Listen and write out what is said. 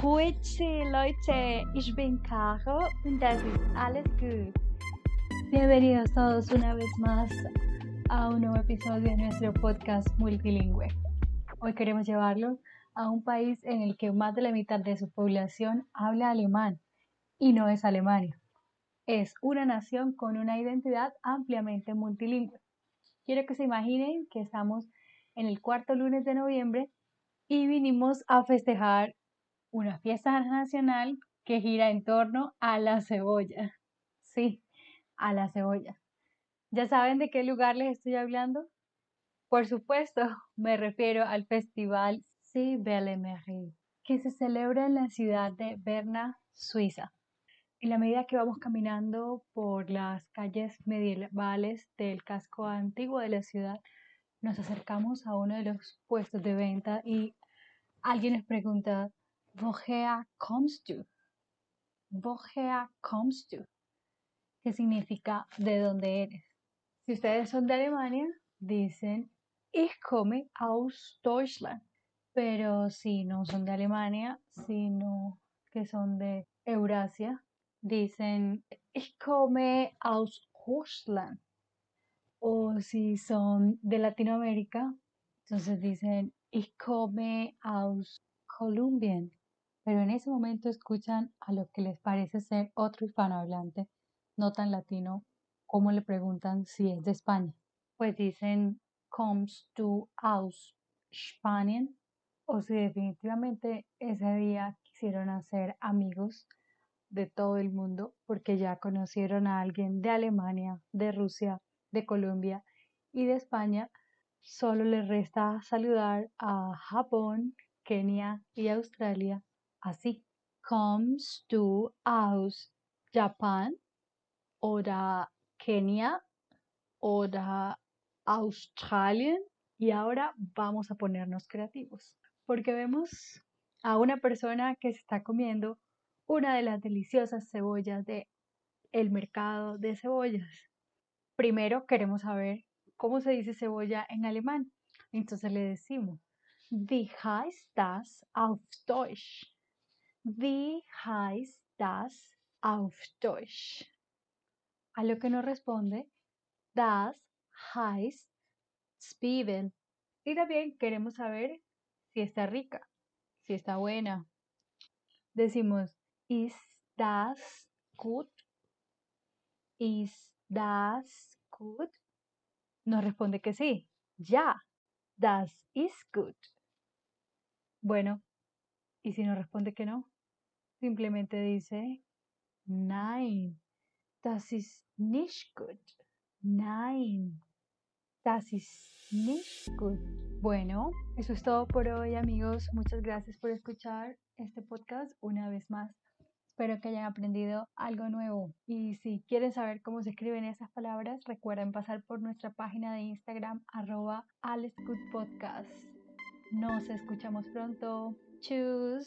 Grüezi Leute, ich bin Caro und das ist alles gut. Bienvenidos todos una vez más a un nuevo episodio de nuestro podcast multilingüe. Hoy queremos llevarlo a un país en el que más de la mitad de su población habla alemán y no es Alemania. Es una nación con una identidad ampliamente multilingüe. Quiero que se imaginen que estamos en el cuarto lunes de noviembre y vinimos a festejar una fiesta nacional que gira en torno a la cebolla. Sí, a la cebolla. ¿Ya saben de qué lugar les estoy hablando? Por supuesto, me refiero al Festival Cibelemerie, que se celebra en la ciudad de Berna, Suiza. En la medida que vamos caminando por las calles medievales del casco antiguo de la ciudad, nos acercamos a uno de los puestos de venta y alguien nos pregunta, Woher kommst du? Woher kommst du? ¿Qué significa de dónde eres? Si ustedes son de Alemania, dicen Ich komme aus Deutschland. Pero si no son de Alemania, sino que son de Eurasia, dicen Ich komme aus Russland. O si son de Latinoamérica, entonces dicen Ich komme aus Kolumbien. Pero en ese momento escuchan a lo que les parece ser otro hispanohablante, no tan latino, como le preguntan si es de España. Pues dicen Kommst du aus Spanien? O si definitivamente ese día quisieron hacer amigos de todo el mundo porque ya conocieron a alguien de Alemania, de Rusia, de Colombia y de España, solo les resta saludar a Japón, Kenia y Australia así. Kommst du aus Japan oder Kenia oder Australien? Y ahora vamos a ponernos creativos, porque vemos a una persona que se está comiendo una de las deliciosas cebollas de el mercado de cebollas. Primero queremos saber cómo se dice cebolla en alemán. Entonces le decimos, wie heißt das auf Deutsch? Wie heißt das auf Deutsch? A lo que nos responde, das heißt Zwiebel. Y también queremos saber si está rica, si está buena. Decimos, ¿ist das gut? ¿Ist das gut? Nos responde que sí. Ya, das ist gut. Bueno, ¿y si nos responde que no? Simplemente dice, nein, das ist nicht gut. Nein, das ist nicht gut. Bueno, eso es todo por hoy amigos. Muchas gracias por escuchar este podcast una vez más. Espero que hayan aprendido algo nuevo. Y si quieren saber cómo se escriben esas palabras, recuerden pasar por nuestra página de Instagram arroba Podcast. Nos escuchamos pronto. choose